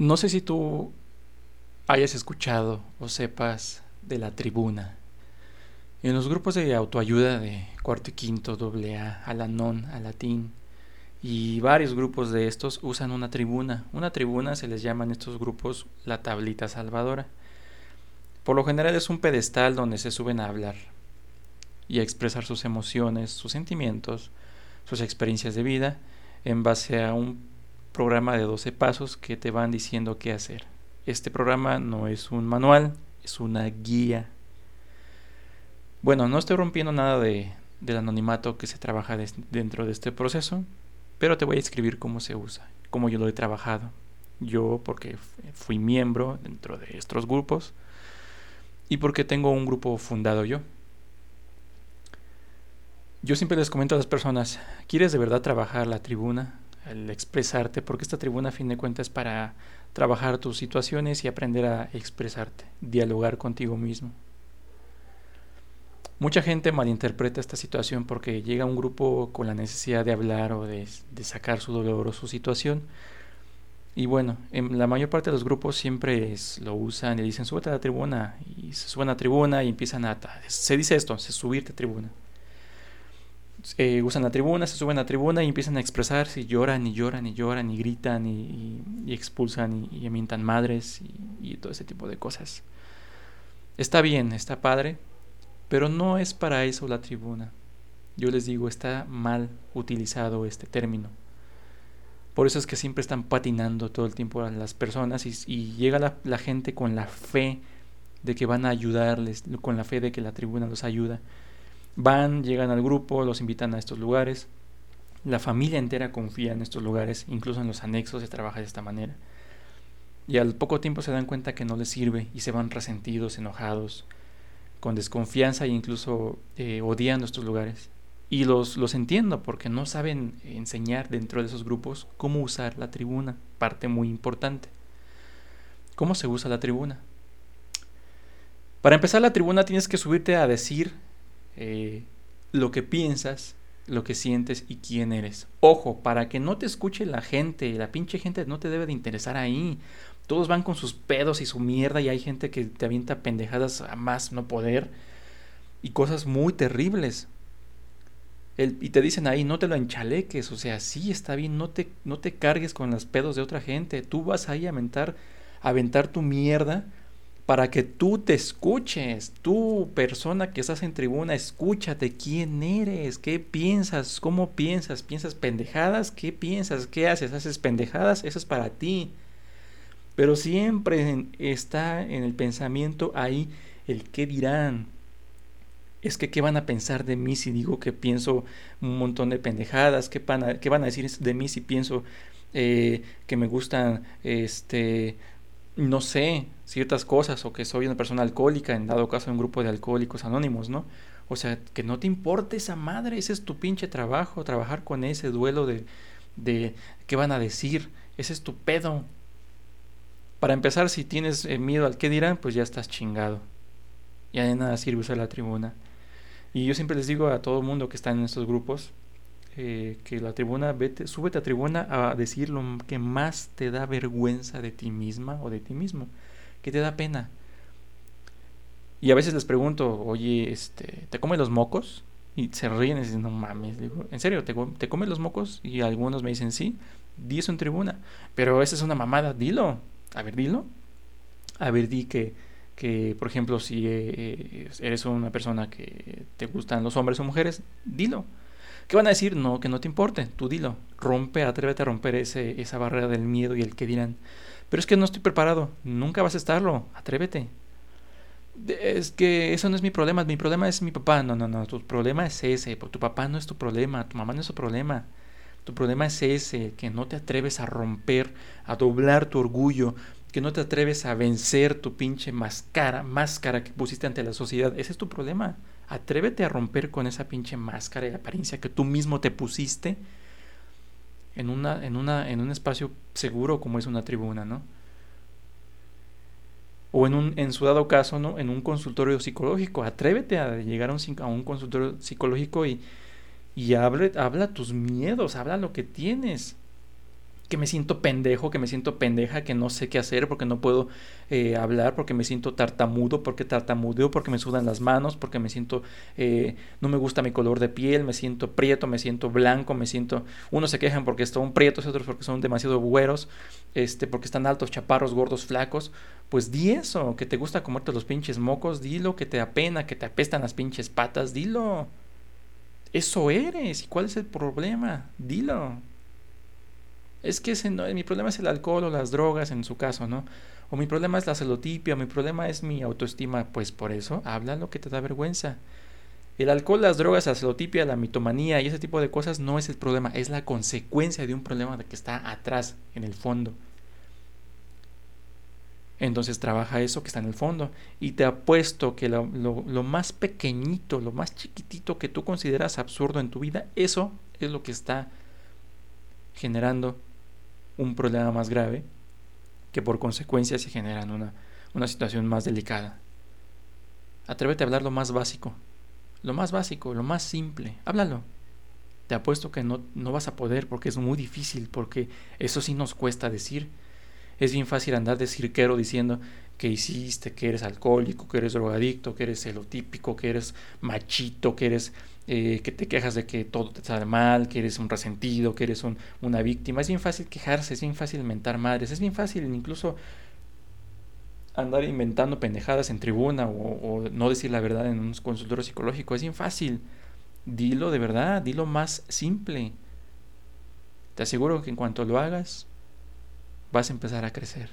No sé si tú hayas escuchado o sepas de la tribuna. En los grupos de autoayuda de cuarto y quinto, doble A, Alanon, Alatín y varios grupos de estos usan una tribuna. Una tribuna se les llama en estos grupos la tablita salvadora. Por lo general es un pedestal donde se suben a hablar y a expresar sus emociones, sus sentimientos, sus experiencias de vida en base a un programa de 12 pasos que te van diciendo qué hacer. Este programa no es un manual, es una guía. Bueno, no estoy rompiendo nada de, del anonimato que se trabaja dentro de este proceso, pero te voy a escribir cómo se usa, cómo yo lo he trabajado. Yo porque fui miembro dentro de estos grupos y porque tengo un grupo fundado yo. Yo siempre les comento a las personas, ¿quieres de verdad trabajar la tribuna? El expresarte, porque esta tribuna a fin de cuentas es para trabajar tus situaciones y aprender a expresarte, dialogar contigo mismo. Mucha gente malinterpreta esta situación porque llega un grupo con la necesidad de hablar o de, sacar su dolor o su situación. Y bueno, en la mayor parte de los grupos siempre lo usan y dicen, súbete a la tribuna. Y se suben a la tribuna y empiezan a... Se dice esto, se subirte a tribuna eh, usan la tribuna, se suben a la tribuna y empiezan a expresarse y lloran y lloran y lloran y gritan y, expulsan y, y, madres y, todo ese tipo de cosas. Está bien, está padre, pero no es para eso la tribuna. Yo les digo, está mal utilizado este término. Por eso es que siempre están patinando todo el tiempo a las personas y, llega la, la gente con la fe de que van a ayudarles, con la fe de que la tribuna los ayuda Van, llegan al grupo, los invitan a estos lugares. La familia entera confía en estos lugares, incluso en los anexos se trabaja de esta manera. Y al poco tiempo se dan cuenta que no les sirve y se van resentidos, enojados, con desconfianza e incluso eh, odiando estos lugares. Y los, los entiendo porque no saben enseñar dentro de esos grupos cómo usar la tribuna, parte muy importante. ¿Cómo se usa la tribuna? Para empezar la tribuna tienes que subirte a decir eh, lo que piensas, lo que sientes y quién eres. Ojo, para que no te escuche la gente, la pinche gente no te debe de interesar ahí. Todos van con sus pedos y su mierda y hay gente que te avienta pendejadas a más no poder y cosas muy terribles. y te dicen ahí, no te lo enchaleques, o sea, sí está bien, no te, no te cargues con los pedos de otra gente. Tú vas ahí a aventar, a aventar tu mierda para que tú te escuches, tú persona que estás en tribuna, escúchate quién eres, qué piensas, cómo piensas, piensas pendejadas, qué piensas, qué haces, haces pendejadas, eso es para ti. Pero siempre está en el pensamiento ahí el qué dirán. Es que qué van a pensar de mí si digo que pienso un montón de pendejadas, qué van a, decir de mí si pienso eh, que me gustan este no sé ciertas cosas o que soy una persona alcohólica, en dado caso un grupo de alcohólicos anónimos, ¿no? O sea, que no te importe esa madre, ese es tu pinche trabajo, trabajar con ese duelo de, de qué van a decir, ese es tu pedo. Para empezar, si tienes eh, miedo al qué dirán, pues ya estás chingado. Ya de nada sirve usar la tribuna. Y yo siempre les digo a todo mundo que está en estos grupos, eh, que la tribuna, vete, súbete a tribuna a decir lo que más te da vergüenza de ti misma o de ti mismo, que te da pena. Y a veces les pregunto, oye, este, ¿te come los mocos? Y se ríen y dicen, no mames, ¿en serio? ¿te, ¿te come los mocos? Y algunos me dicen, sí, di eso en tribuna. Pero esa es una mamada, dilo. A ver, dilo. A ver, di que, que por ejemplo, si eh, eres una persona que te gustan los hombres o mujeres, dilo. ¿Qué van a decir? No, que no te importe, tú dilo. Rompe, atrévete a romper ese, esa barrera del miedo y el que dirán. Pero es que no estoy preparado, nunca vas a estarlo, atrévete. Es que eso no es mi problema, mi problema es mi papá. No, no, no, tu problema es ese, tu papá no es tu problema, tu mamá no es tu problema. Tu problema es ese, que no te atreves a romper, a doblar tu orgullo, que no te atreves a vencer tu pinche máscara, máscara que pusiste ante la sociedad. Ese es tu problema. Atrévete a romper con esa pinche máscara y apariencia que tú mismo te pusiste en, una, en, una, en un espacio seguro como es una tribuna, ¿no? O en, un, en su dado caso, ¿no? En un consultorio psicológico. Atrévete a llegar a un, consultorio psicológico y, y habla tus miedos, habla lo que tienes. Que me siento pendejo, que me siento pendeja, que no sé qué hacer porque no puedo eh, hablar, porque me siento tartamudo, porque tartamudeo, porque me sudan las manos, porque me siento, eh, no me gusta mi color de piel, me siento prieto, me siento blanco, me siento, unos se quejan porque están prietos, otros porque son demasiado güeros, este, porque están altos, chaparros, gordos, flacos, pues di eso, que te gusta comerte los pinches mocos, dilo, que te apena, que te apestan las pinches patas, dilo. Eso eres, ¿y cuál es el problema? Dilo es que ese no, mi problema es el alcohol o las drogas en su caso, ¿no? O mi problema es la celotipia, o mi problema es mi autoestima, pues por eso habla lo que te da vergüenza. El alcohol, las drogas, la celotipia, la mitomanía y ese tipo de cosas no es el problema, es la consecuencia de un problema que está atrás, en el fondo. Entonces trabaja eso que está en el fondo. Y te apuesto que lo, lo, más pequeñito, lo más chiquitito que tú consideras absurdo en tu vida, eso es lo que está generando un problema más grave que por consecuencia se generan una, una situación más delicada. Atrévete a hablar lo más básico, lo más básico, lo más simple, háblalo. Te apuesto que no, no vas a poder porque es muy difícil, porque eso sí nos cuesta decir. Es bien fácil andar de cirquero diciendo que hiciste, que eres alcohólico, que eres drogadicto, que eres celotípico, que eres machito, que eres eh, que te quejas de que todo te sale mal, que eres un resentido, que eres una víctima. Es bien fácil quejarse, es bien fácil mentar madres, es bien fácil incluso andar inventando pendejadas en tribuna o, no decir la verdad en un consultorio psicológico. Es bien fácil. Dilo de verdad, dilo más simple. Te aseguro que en cuanto lo hagas, vas a empezar a crecer.